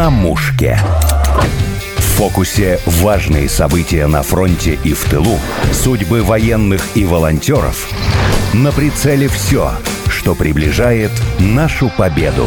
на мушке. В фокусе важные события на фронте и в тылу, судьбы военных и волонтеров. На прицеле все, что приближает нашу победу.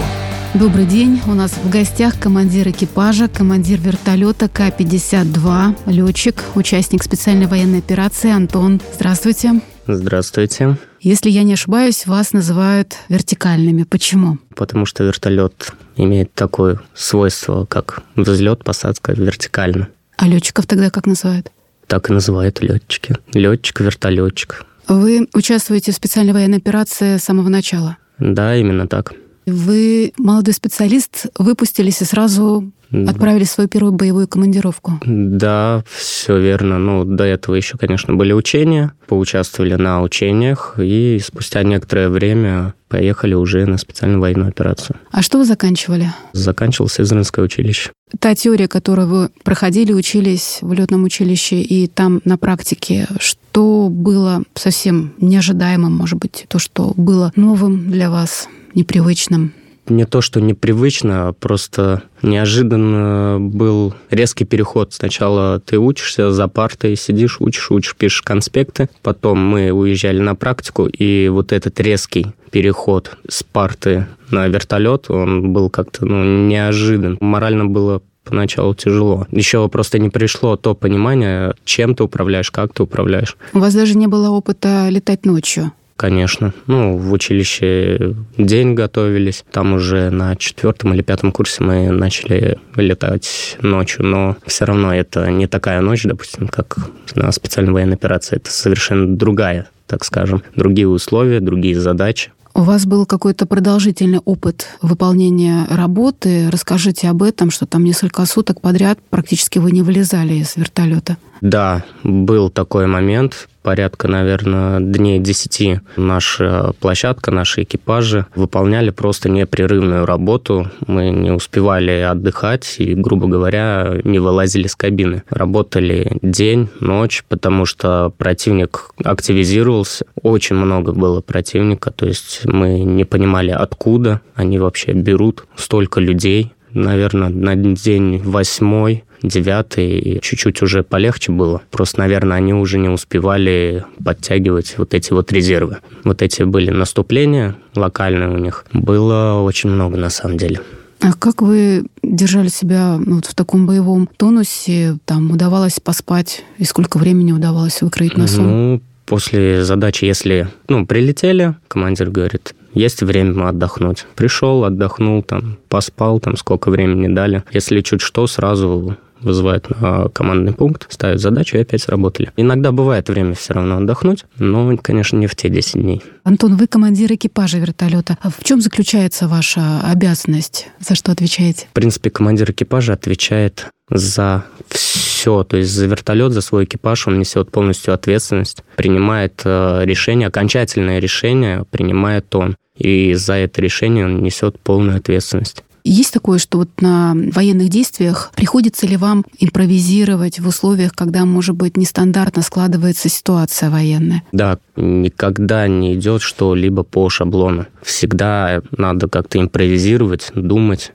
Добрый день. У нас в гостях командир экипажа, командир вертолета К-52, летчик, участник специальной военной операции Антон. Здравствуйте. Здравствуйте. Если я не ошибаюсь, вас называют вертикальными. Почему? Потому что вертолет имеет такое свойство, как взлет, посадка вертикально. А летчиков тогда как называют? Так и называют летчики. Летчик, вертолетчик. Вы участвуете в специальной военной операции с самого начала? Да, именно так. Вы молодой специалист, выпустились и сразу отправили свою первую боевую командировку. Да, все верно. Ну, до этого еще, конечно, были учения. Поучаствовали на учениях и спустя некоторое время поехали уже на специальную военную операцию. А что вы заканчивали? Заканчивал Сызранское училище. Та теория, которую вы проходили, учились в летном училище и там на практике, что было совсем неожидаемым, может быть, то, что было новым для вас? непривычным? Не то, что непривычно, а просто неожиданно был резкий переход. Сначала ты учишься за партой, сидишь, учишь, учишь, пишешь конспекты. Потом мы уезжали на практику, и вот этот резкий переход с парты на вертолет, он был как-то ну, неожидан. Морально было поначалу тяжело. Еще просто не пришло то понимание, чем ты управляешь, как ты управляешь. У вас даже не было опыта летать ночью? Конечно. Ну, в училище день готовились. Там уже на четвертом или пятом курсе мы начали летать ночью, но все равно это не такая ночь, допустим, как на специальной военной операции. Это совершенно другая, так скажем, другие условия, другие задачи. У вас был какой-то продолжительный опыт выполнения работы. Расскажите об этом, что там несколько суток подряд практически вы не вылезали из вертолета. Да, был такой момент порядка, наверное, дней 10 наша площадка, наши экипажи выполняли просто непрерывную работу. Мы не успевали отдыхать и, грубо говоря, не вылазили с кабины. Работали день, ночь, потому что противник активизировался. Очень много было противника, то есть мы не понимали, откуда они вообще берут столько людей. Наверное, на день восьмой девятый чуть-чуть уже полегче было. Просто, наверное, они уже не успевали подтягивать вот эти вот резервы. Вот эти были наступления локальные у них. Было очень много на самом деле. А как вы держали себя ну, вот в таком боевом тонусе? Там удавалось поспать? И сколько времени удавалось выкроить на сон? Ну, после задачи, если ну, прилетели, командир говорит, есть время отдохнуть. Пришел, отдохнул, там, поспал, там, сколько времени дали. Если чуть что, сразу вызывают на командный пункт, ставят задачу и опять сработали. Иногда бывает время все равно отдохнуть, но, конечно, не в те 10 дней. Антон, вы командир экипажа вертолета. А в чем заключается ваша обязанность? За что отвечаете? В принципе, командир экипажа отвечает за все, то есть за вертолет, за свой экипаж он несет полностью ответственность, принимает э, решение, окончательное решение принимает он, и за это решение он несет полную ответственность. Есть такое, что вот на военных действиях приходится ли вам импровизировать в условиях, когда, может быть, нестандартно складывается ситуация военная? Да, никогда не идет что-либо по шаблону. Всегда надо как-то импровизировать, думать.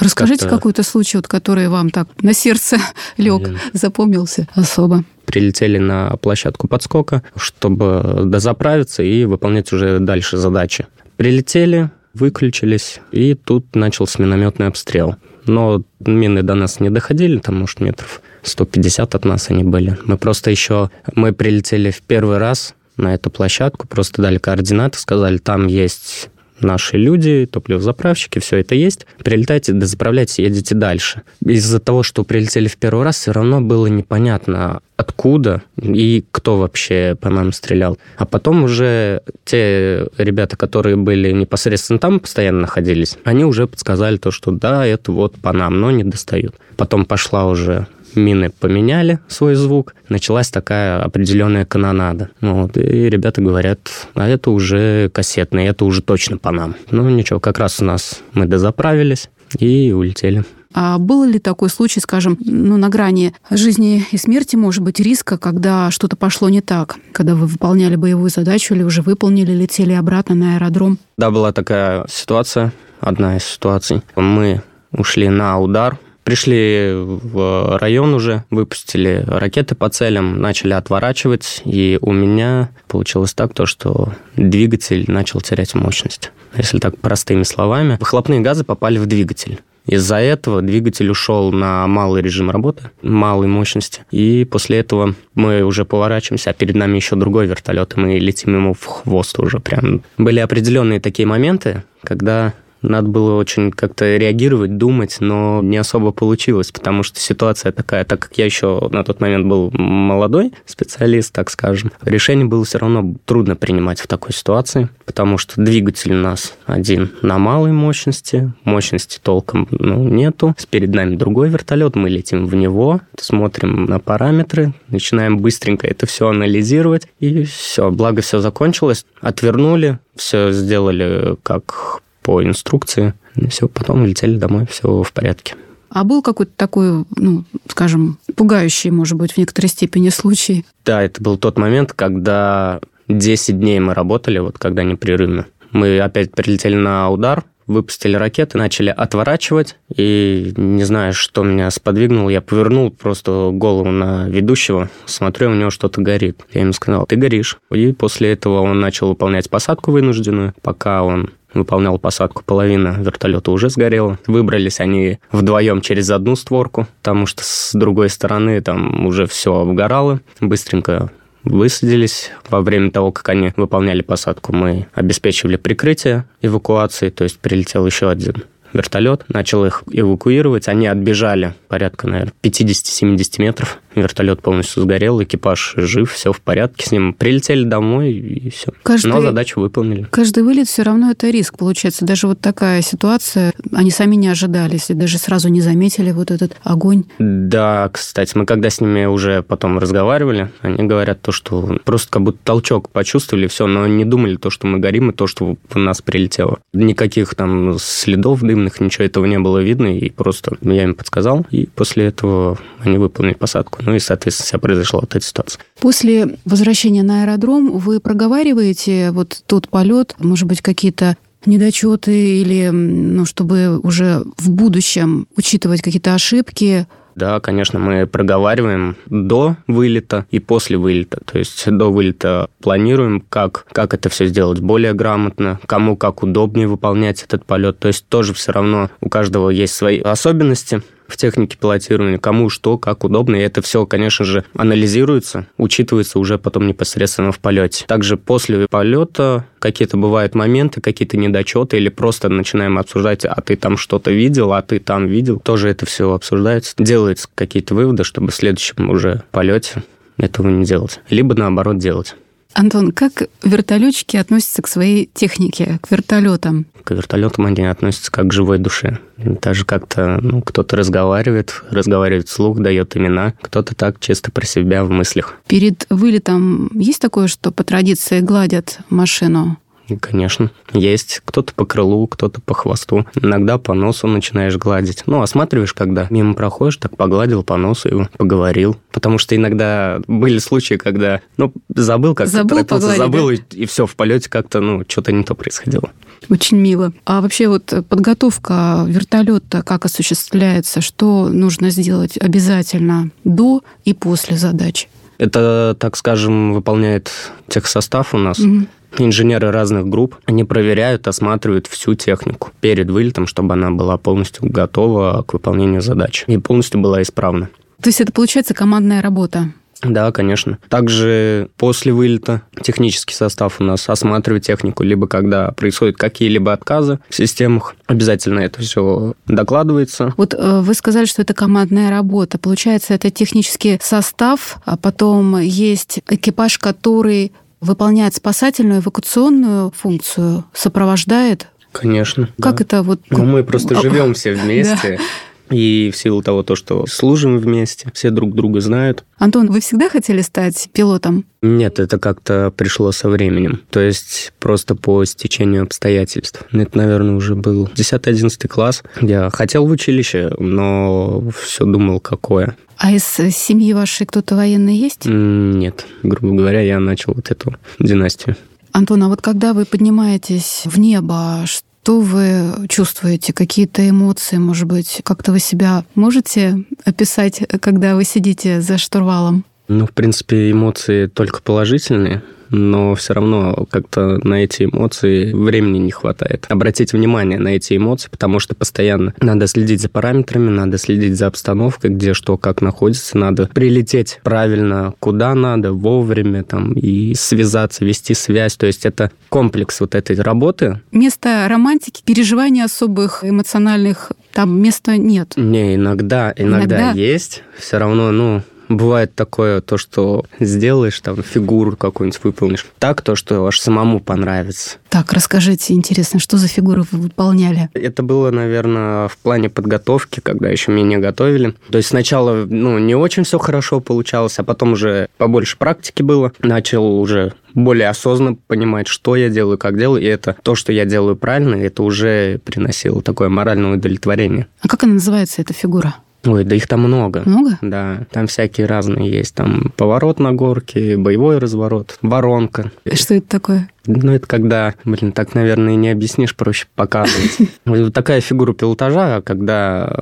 Расскажите какой-то случай, вот, который вам так на сердце лег, запомнился особо прилетели на площадку подскока, чтобы дозаправиться и выполнять уже дальше задачи. Прилетели, выключились, и тут начался минометный обстрел. Но мины до нас не доходили, там, может, метров 150 от нас они были. Мы просто еще... Мы прилетели в первый раз на эту площадку, просто дали координаты, сказали, там есть наши люди, топливозаправщики, все это есть. Прилетайте, дозаправляйте, едете дальше. Из-за того, что прилетели в первый раз, все равно было непонятно, откуда и кто вообще по нам стрелял. А потом уже те ребята, которые были непосредственно там, постоянно находились, они уже подсказали то, что да, это вот по нам, но не достают. Потом пошла уже мины поменяли свой звук, началась такая определенная канонада. Вот, и ребята говорят, а это уже кассетный, это уже точно по нам. Ну ничего, как раз у нас мы дозаправились и улетели. А был ли такой случай, скажем, ну, на грани жизни и смерти, может быть, риска, когда что-то пошло не так, когда вы выполняли боевую задачу или уже выполнили, летели обратно на аэродром? Да, была такая ситуация, одна из ситуаций. Мы ушли на удар, Пришли в район уже, выпустили ракеты по целям, начали отворачивать, и у меня получилось так, то, что двигатель начал терять мощность. Если так простыми словами, выхлопные газы попали в двигатель. Из-за этого двигатель ушел на малый режим работы, малой мощности. И после этого мы уже поворачиваемся, а перед нами еще другой вертолет, и мы летим ему в хвост уже прям. Были определенные такие моменты, когда надо было очень как-то реагировать, думать, но не особо получилось, потому что ситуация такая, так как я еще на тот момент был молодой специалист, так скажем, решение было все равно трудно принимать в такой ситуации, потому что двигатель у нас один на малой мощности, мощности толком ну, нету, перед нами другой вертолет, мы летим в него, смотрим на параметры, начинаем быстренько это все анализировать, и все, благо все закончилось, отвернули, все сделали как по инструкции. И все, потом летели домой, все в порядке. А был какой-то такой, ну, скажем, пугающий, может быть, в некоторой степени случай? Да, это был тот момент, когда 10 дней мы работали, вот когда непрерывно. Мы опять прилетели на удар, выпустили ракеты, начали отворачивать, и не знаю, что меня сподвигнуло, я повернул просто голову на ведущего, смотрю, у него что-то горит. Я ему сказал, ты горишь. И после этого он начал выполнять посадку вынужденную, пока он выполнял посадку, половина вертолета уже сгорела. Выбрались они вдвоем через одну створку, потому что с другой стороны там уже все обгорало. Быстренько высадились. Во время того, как они выполняли посадку, мы обеспечивали прикрытие эвакуации, то есть прилетел еще один вертолет, начал их эвакуировать. Они отбежали порядка, наверное, 50-70 метров. Вертолет полностью сгорел, экипаж жив, все в порядке с ним. Прилетели домой и все. Каждый, Но задачу выполнили. Каждый вылет все равно это риск, получается. Даже вот такая ситуация, они сами не ожидали, если даже сразу не заметили вот этот огонь. Да, кстати, мы когда с ними уже потом разговаривали, они говорят то, что просто как будто толчок почувствовали, все, но не думали то, что мы горим, и то, что в нас прилетело. Никаких там следов дымных, ничего этого не было видно, и просто я им подсказал, и после этого они выполнили посадку. Ну и, соответственно, вся произошла вот эта ситуация. После возвращения на аэродром вы проговариваете вот тот полет, может быть, какие-то недочеты или, ну, чтобы уже в будущем учитывать какие-то ошибки, да, конечно, мы проговариваем до вылета и после вылета. То есть до вылета планируем, как, как это все сделать более грамотно, кому как удобнее выполнять этот полет. То есть тоже все равно у каждого есть свои особенности в технике пилотирования, кому что, как удобно. И это все, конечно же, анализируется, учитывается уже потом непосредственно в полете. Также после полета какие-то бывают моменты, какие-то недочеты, или просто начинаем обсуждать, а ты там что-то видел, а ты там видел. Тоже это все обсуждается. Делаются какие-то выводы, чтобы в следующем уже полете этого не делать. Либо наоборот делать. Антон, как вертолетчики относятся к своей технике, к вертолетам? К вертолетам они относятся как к живой душе. Даже как-то ну, кто-то разговаривает, разговаривает вслух, дает имена, кто-то так чисто про себя в мыслях. Перед вылетом есть такое, что по традиции гладят машину? Конечно, есть. Кто-то по крылу, кто-то по хвосту. Иногда по носу начинаешь гладить. Ну, осматриваешь, когда мимо проходишь, так погладил по носу его, поговорил. Потому что иногда были случаи, когда, ну, забыл, как забыл, торопился, забыл, да? и, и все, в полете как-то, ну, что-то не то происходило. Очень мило. А вообще вот подготовка вертолета как осуществляется? Что нужно сделать обязательно до и после задачи? Это, так скажем, выполняет техсостав у нас. Угу инженеры разных групп, они проверяют, осматривают всю технику перед вылетом, чтобы она была полностью готова к выполнению задач и полностью была исправна. То есть это получается командная работа? Да, конечно. Также после вылета технический состав у нас осматривает технику, либо когда происходят какие-либо отказы в системах, обязательно это все докладывается. Вот э, вы сказали, что это командная работа. Получается, это технический состав, а потом есть экипаж, который выполняет спасательную эвакуационную функцию, сопровождает? Конечно. Как да. это вот? Ну, мы просто живем все вместе. И в силу того, то, что служим вместе, все друг друга знают. Антон, вы всегда хотели стать пилотом? Нет, это как-то пришло со временем. То есть просто по стечению обстоятельств. Это, наверное, уже был 10-11 класс. Я хотел в училище, но все думал, какое. А из семьи вашей кто-то военный есть? Нет. Грубо говоря, я начал вот эту династию. Антон, а вот когда вы поднимаетесь в небо, Что вы чувствуете? Какие-то эмоции, может быть? Как-то вы себя можете описать, когда вы сидите за штурвалом? Ну, в принципе, эмоции только положительные но все равно как-то на эти эмоции времени не хватает. Обратить внимание на эти эмоции, потому что постоянно надо следить за параметрами, надо следить за обстановкой, где что, как находится, надо прилететь правильно, куда надо, вовремя там и связаться, вести связь. То есть это комплекс вот этой работы. Место романтики, переживаний особых эмоциональных там места нет. Не, иногда, иногда, иногда? есть. Все равно, ну, Бывает такое, то, что сделаешь, там, фигуру какую-нибудь выполнишь. Так, то, что аж самому понравится. Так, расскажите, интересно, что за фигуры вы выполняли? Это было, наверное, в плане подготовки, когда еще меня готовили. То есть сначала, ну, не очень все хорошо получалось, а потом уже побольше практики было. Начал уже более осознанно понимать, что я делаю, как делаю, и это то, что я делаю правильно, это уже приносило такое моральное удовлетворение. А как она называется, эта фигура? Ой, да их там много. Много? Да, там всякие разные есть. Там поворот на горке, боевой разворот, воронка. И что это такое? Ну, это когда, блин, так, наверное, не объяснишь, проще показывать. Вот такая фигура пилотажа, когда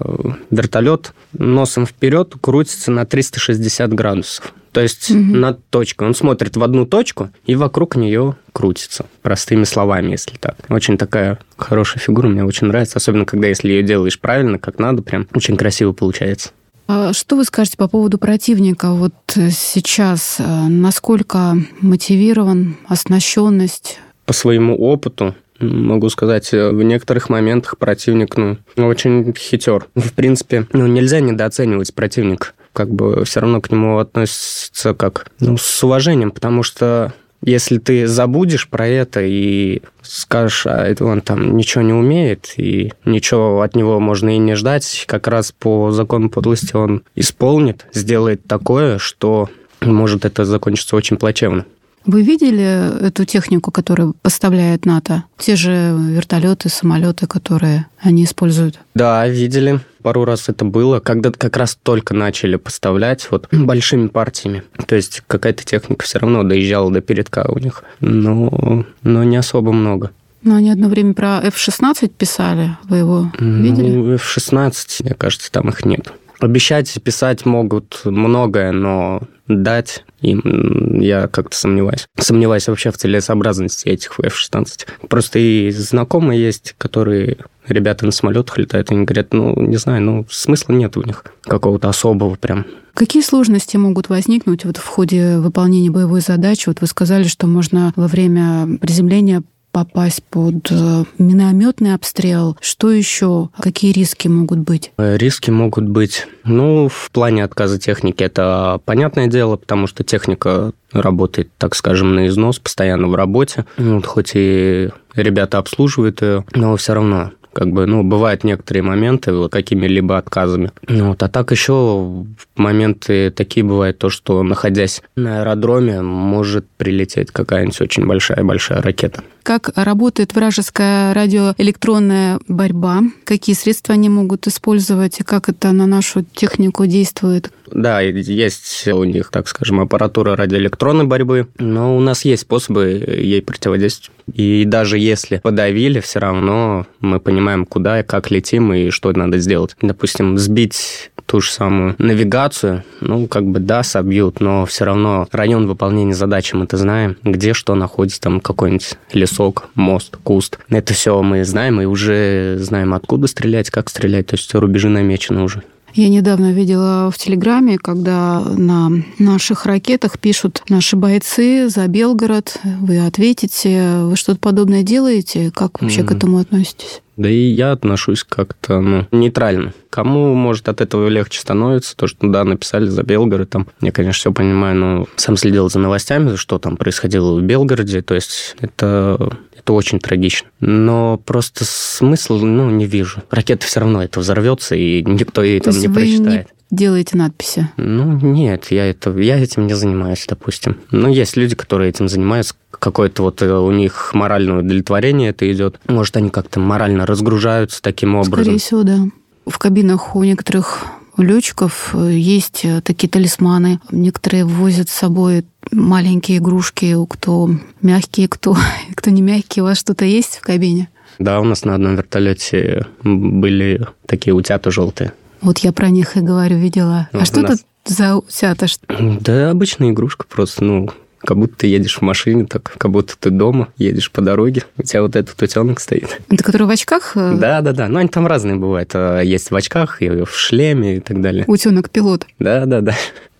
вертолет носом вперед крутится на 360 градусов. То есть угу. над точкой. Он смотрит в одну точку и вокруг нее крутится. Простыми словами, если так. Очень такая хорошая фигура, мне очень нравится. Особенно, когда если ее делаешь правильно, как надо, прям очень красиво получается. А что вы скажете по поводу противника? Вот сейчас э, насколько мотивирован, оснащенность? По своему опыту могу сказать, э, в некоторых моментах противник, ну, очень хитер. В принципе, ну, нельзя недооценивать противника как бы все равно к нему относятся как ну, с уважением, потому что если ты забудешь про это и скажешь, а это он там ничего не умеет, и ничего от него можно и не ждать, как раз по закону подлости он исполнит, сделает такое, что может это закончиться очень плачевно. Вы видели эту технику, которую поставляет НАТО? Те же вертолеты, самолеты, которые они используют? Да, видели. Пару раз это было, когда как раз только начали поставлять вот большими партиями. То есть какая-то техника все равно доезжала до передка у них, но, но не особо много. Но они одно время про F-16 писали. Вы его видели? Ну, F-16, мне кажется, там их нет. Обещать, писать могут многое, но дать им я как-то сомневаюсь. Сомневаюсь вообще в целесообразности этих F-16. Просто и знакомые есть, которые ребята на самолетах летают, они говорят, ну, не знаю, ну, смысла нет в них какого-то особого прям. Какие сложности могут возникнуть вот в ходе выполнения боевой задачи? Вот вы сказали, что можно во время приземления попасть под э, минометный обстрел? Что еще? Какие риски могут быть? Э, риски могут быть, ну, в плане отказа техники это понятное дело, потому что техника работает, так скажем, на износ, постоянно в работе. Вот, хоть и ребята обслуживают ее, но все равно как бы, ну, бывают некоторые моменты вот какими-либо отказами. Ну, вот, а так еще моменты такие бывают, то, что находясь на аэродроме, может прилететь какая-нибудь очень большая-большая ракета. Как работает вражеская радиоэлектронная борьба? Какие средства они могут использовать и как это на нашу технику действует? Да, есть у них, так скажем, аппаратура радиоэлектронной борьбы, но у нас есть способы ей противодействовать. И даже если подавили, все равно мы понимаем, куда и как летим и что надо сделать. Допустим, сбить ту же самую навигацию, ну, как бы, да, собьют, но все равно район выполнения задачи мы-то знаем, где что находится, там какой-нибудь лесок, мост, куст. Это все мы знаем и уже знаем, откуда стрелять, как стрелять, то есть рубежи намечены уже. Я недавно видела в Телеграме, когда на наших ракетах пишут наши бойцы за Белгород, вы ответите, вы что-то подобное делаете? Как вообще mm-hmm. к этому относитесь? Да и я отношусь как-то ну, нейтрально. Кому, может, от этого легче становится, то, что, да, написали за Белгород, там, я, конечно, все понимаю, но сам следил за новостями, что там происходило в Белгороде, то есть это, это очень трагично. Но просто смысл, ну, не вижу. Ракета все равно это взорвется, и никто ей там не прочитает. Не делаете надписи? Ну, нет, я, это, я этим не занимаюсь, допустим. Но есть люди, которые этим занимаются, какое-то вот э, у них моральное удовлетворение это идет. Может, они как-то морально разгружаются таким образом. Скорее всего, да. В кабинах у некоторых летчиков э, есть э, такие талисманы. Некоторые возят с собой маленькие игрушки, кто мягкие, кто, кто не мягкие. У вас что-то есть в кабине? Да, у нас на одном вертолете были такие утята желтые. Вот я про них и говорю, видела. Ну, а что нас... тут за утята? Да, обычная игрушка просто, ну, как будто ты едешь в машине, так как будто ты дома, едешь по дороге, у тебя вот этот утенок стоит. Это который в очках? Да, да, да. Ну, они там разные бывают. А, есть в очках, и в шлеме и так далее. Утенок-пилот. Да, да, да.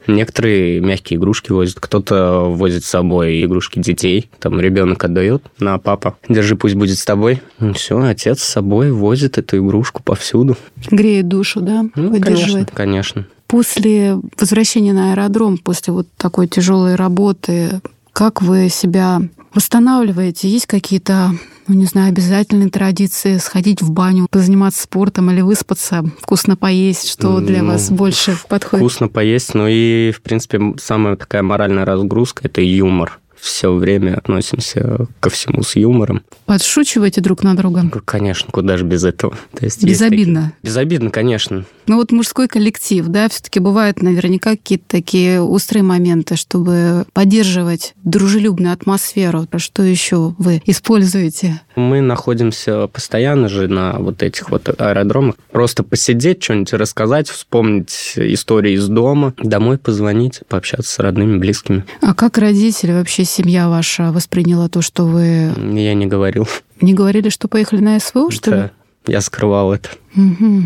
Некоторые мягкие игрушки возят, кто-то возит с собой игрушки детей. Там ребенок отдает на папа, держи, пусть будет с тобой. Ну, все, отец с собой возит эту игрушку повсюду. Греет душу, да? Ну, конечно, конечно. После возвращения на аэродром, после вот такой тяжелой работы, как вы себя восстанавливаете? Есть какие-то ну, не знаю, обязательные традиции, сходить в баню, позаниматься спортом или выспаться, вкусно поесть, что для ну, вас больше подходит? Вкусно поесть, ну и, в принципе, самая такая моральная разгрузка – это юмор все время относимся ко всему с юмором. Подшучиваете друг на друга? Конечно, куда же без этого. То есть Безобидно? Такие... Безобидно, конечно. Ну вот мужской коллектив, да, все-таки бывают наверняка какие-то такие острые моменты, чтобы поддерживать дружелюбную атмосферу. Что еще вы используете? Мы находимся постоянно же на вот этих вот аэродромах. Просто посидеть, что-нибудь рассказать, вспомнить истории из дома, домой позвонить, пообщаться с родными, близкими. А как родители вообще семья ваша восприняла то, что вы... Я не говорил. Не говорили, что поехали на СВО, что да, ли? я скрывал это. Угу.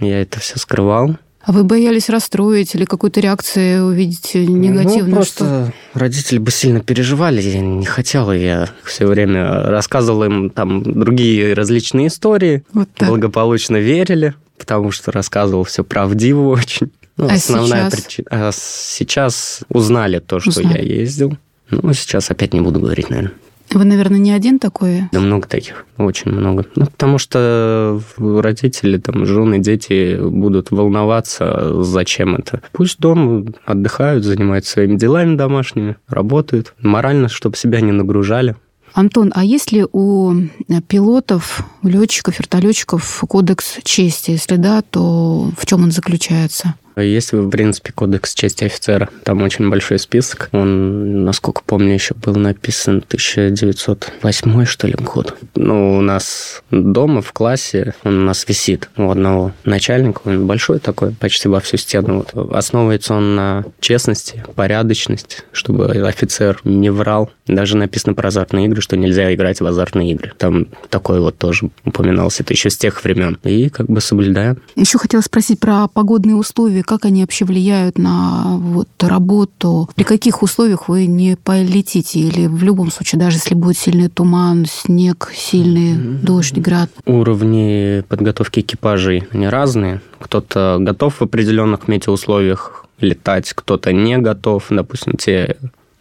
Я это все скрывал. А вы боялись расстроить или какую-то реакцию увидеть негативную? Ну, просто что? родители бы сильно переживали, я не хотела, я все время рассказывал им там другие различные истории, вот так. благополучно верили, потому что рассказывал все правдиво очень. Ну, а основная сейчас? причина. А сейчас узнали то, что узнали. я ездил. Ну, сейчас опять не буду говорить, наверное. Вы, наверное, не один такой? Да много таких, очень много. Ну, потому что родители, там, жены, дети будут волноваться, зачем это. Пусть дома отдыхают, занимаются своими делами домашними, работают. Морально, чтобы себя не нагружали. Антон, а есть ли у пилотов, у летчиков, вертолетчиков кодекс чести? Если да, то в чем он заключается? Есть, в принципе, кодекс чести офицера. Там очень большой список. Он, насколько помню, еще был написан 1908, что ли, год. Ну, у нас дома, в классе, он у нас висит у одного начальника. Он большой такой, почти во всю стену. Вот. Основывается он на честности, порядочности, чтобы офицер не врал. Даже написано про азартные игры, что нельзя играть в азартные игры. Там такой вот тоже упоминался. Это еще с тех времен. И как бы соблюдаем. Еще хотела спросить про погодные условия как они вообще влияют на вот, работу? При каких условиях вы не полетите? Или в любом случае, даже если будет сильный туман, снег, сильный mm-hmm. дождь, град? Уровни подготовки экипажей, они разные. Кто-то готов в определенных метеоусловиях летать, кто-то не готов. Допустим, те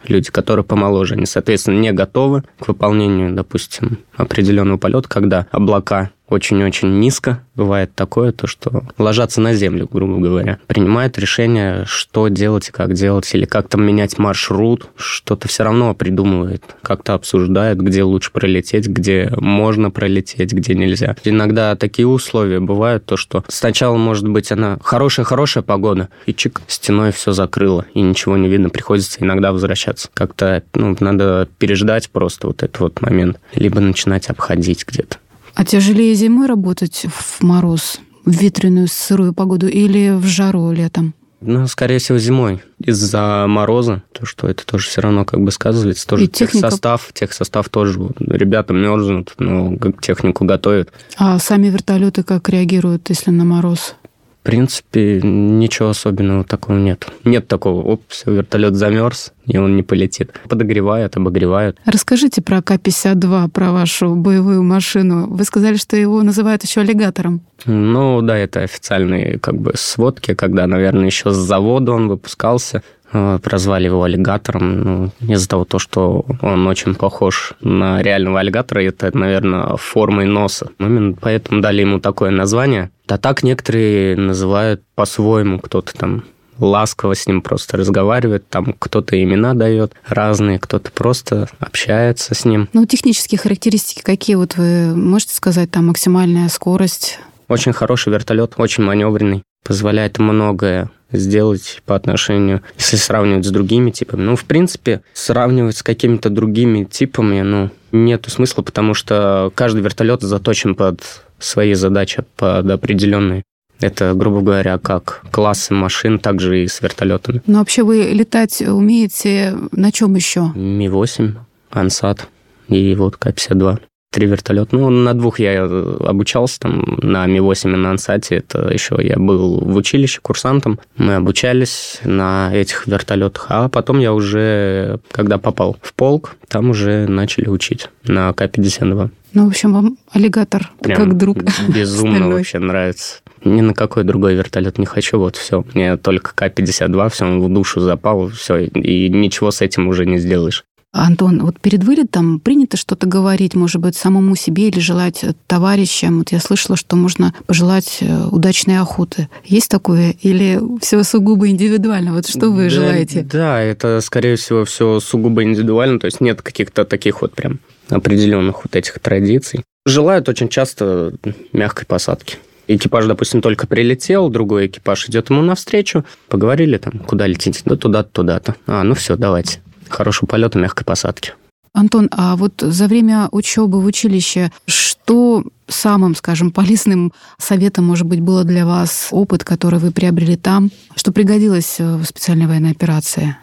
люди, которые помоложе, они, соответственно, не готовы к выполнению, допустим, определенного полета, когда облака очень-очень низко. Бывает такое, то, что ложатся на землю, грубо говоря. Принимают решение, что делать и как делать, или как там менять маршрут. Что-то все равно придумывает, как-то обсуждает, где лучше пролететь, где можно пролететь, где нельзя. Иногда такие условия бывают, то, что сначала, может быть, она хорошая-хорошая погода, и чик, стеной все закрыло, и ничего не видно, приходится иногда возвращаться. Как-то ну, надо переждать просто вот этот вот момент, либо начинать обходить где-то. А тяжелее зимой работать в мороз, в ветреную сырую погоду или в жару летом? Ну, скорее всего, зимой. Из-за мороза, то, что это тоже все равно как бы сказывается. Тоже И техника... техсостав, техсостав тоже. Ребята мерзнут, но технику готовят. А сами вертолеты как реагируют, если на мороз? В принципе, ничего особенного такого нет. Нет такого, оп, все, вертолет замерз, и он не полетит. Подогревают, обогревают. Расскажите про К-52, про вашу боевую машину. Вы сказали, что его называют еще аллигатором. Ну да, это официальные как бы сводки, когда, наверное, еще с завода он выпускался. Э, прозвали его аллигатором ну, из-за того, то, что он очень похож на реального аллигатора. Это, наверное, формой носа. Именно поэтому дали ему такое название. А так некоторые называют по-своему, кто-то там ласково с ним просто разговаривает, там кто-то имена дает разные, кто-то просто общается с ним. Ну, технические характеристики какие вот вы можете сказать, там максимальная скорость? Очень хороший вертолет, очень маневренный позволяет многое сделать по отношению, если сравнивать с другими типами. Ну, в принципе, сравнивать с какими-то другими типами, ну, нету смысла, потому что каждый вертолет заточен под свои задачи, под определенные. Это, грубо говоря, как классы машин, также и с вертолетами. Но вообще вы летать умеете на чем еще? Ми-8, Ансат и вот К-52 три вертолета. Ну, на двух я обучался, там, на Ми-8 и на Ансате. Это еще я был в училище курсантом. Мы обучались на этих вертолетах. А потом я уже, когда попал в полк, там уже начали учить на К-52. Ну, в общем, вам аллигатор Прям как друг. Безумно вообще нравится. Ни на какой другой вертолет не хочу, вот все. Мне только К-52, все, он в душу запал, все, и ничего с этим уже не сделаешь. Антон, вот перед вылетом принято что-то говорить, может быть, самому себе или желать товарищам. Вот я слышала, что можно пожелать э, удачной охоты. Есть такое? Или все сугубо индивидуально? Вот что вы да, желаете? Да, это, скорее всего, все сугубо индивидуально. То есть нет каких-то таких вот прям определенных вот этих традиций. Желают очень часто мягкой посадки. Экипаж, допустим, только прилетел, другой экипаж идет ему навстречу, поговорили там, куда летите, да туда-то, туда-то. А, ну все, давайте хорошего полета, мягкой посадки. Антон, а вот за время учебы в училище что самым, скажем, полезным советом, может быть, было для вас опыт, который вы приобрели там, что пригодилось в специальной военной операции?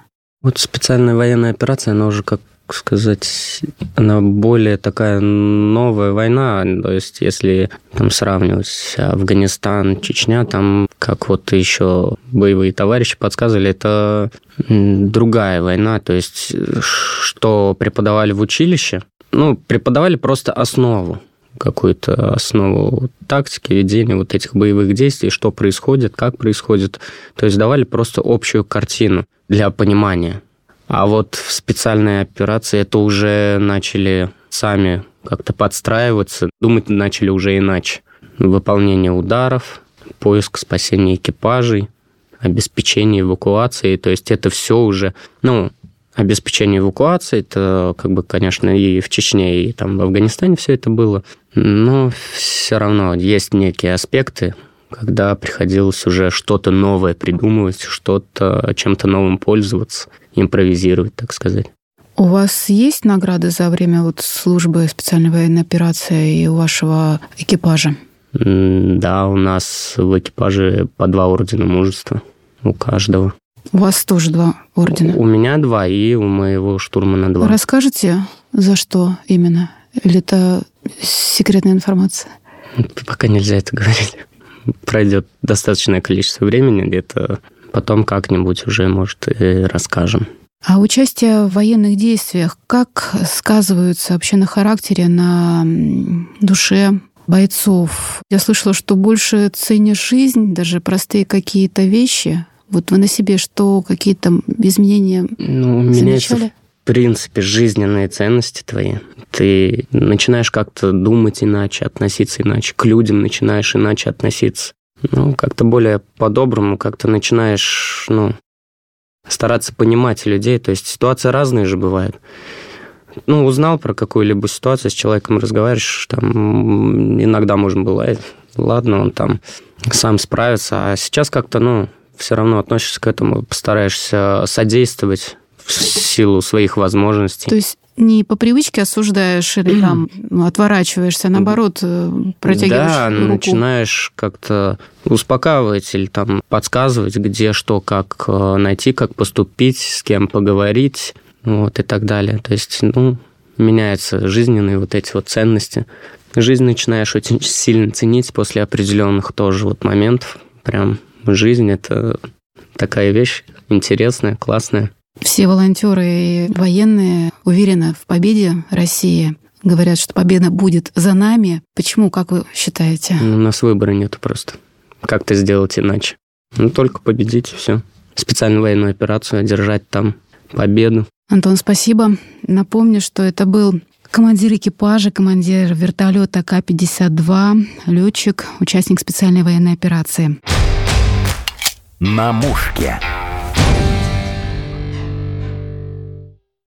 Вот специальная военная операция, она уже как сказать, она более такая новая война. То есть, если там сравнивать Афганистан, Чечня, там, как вот еще боевые товарищи подсказывали, это другая война. То есть, что преподавали в училище, ну, преподавали просто основу какую-то основу тактики, ведения вот этих боевых действий, что происходит, как происходит. То есть давали просто общую картину для понимания. А вот в специальной операции это уже начали сами как-то подстраиваться, думать начали уже иначе. Выполнение ударов, поиск спасения экипажей, обеспечение эвакуации. То есть это все уже, ну, обеспечение эвакуации, это, как бы, конечно, и в Чечне, и там в Афганистане все это было, но все равно есть некие аспекты, когда приходилось уже что-то новое придумывать, что-то чем-то новым пользоваться, импровизировать, так сказать. У вас есть награды за время вот службы специальной военной операции и у вашего экипажа? Да, у нас в экипаже по два ордена мужества у каждого. У вас тоже два ордена? У меня два, и у моего штурмана два. Расскажите, за что именно? Или это секретная информация? Пока нельзя это говорить пройдет достаточное количество времени, где-то потом как-нибудь уже, может, и расскажем. А участие в военных действиях как сказываются вообще на характере, на душе бойцов? Я слышала, что больше ценишь жизнь, даже простые какие-то вещи. Вот вы на себе что, какие-то изменения ну, замечали? принципе, жизненные ценности твои. Ты начинаешь как-то думать иначе, относиться иначе, к людям начинаешь иначе относиться. Ну, как-то более по-доброму, как-то начинаешь, ну, стараться понимать людей. То есть ситуации разные же бывают. Ну, узнал про какую-либо ситуацию, с человеком разговариваешь, там иногда можно было, ладно, он там сам справится, а сейчас как-то, ну, все равно относишься к этому, постараешься содействовать в силу своих возможностей. То есть не по привычке осуждаешь или там ну, отворачиваешься, а наоборот э, протягиваешь да, руку. начинаешь как-то успокаивать или там подсказывать, где что, как э, найти, как поступить, с кем поговорить, вот и так далее. То есть, ну, меняются жизненные вот эти вот ценности. Жизнь начинаешь очень сильно ценить после определенных тоже вот моментов. Прям жизнь это такая вещь интересная, классная. Все волонтеры и военные уверены в победе России. Говорят, что победа будет за нами. Почему, как вы считаете? Ну, у нас выбора нет просто. Как-то сделать иначе. Ну, только победить и все. Специальную военную операцию, одержать там победу. Антон, спасибо. Напомню, что это был командир экипажа, командир вертолета К-52, летчик, участник специальной военной операции. На мушке.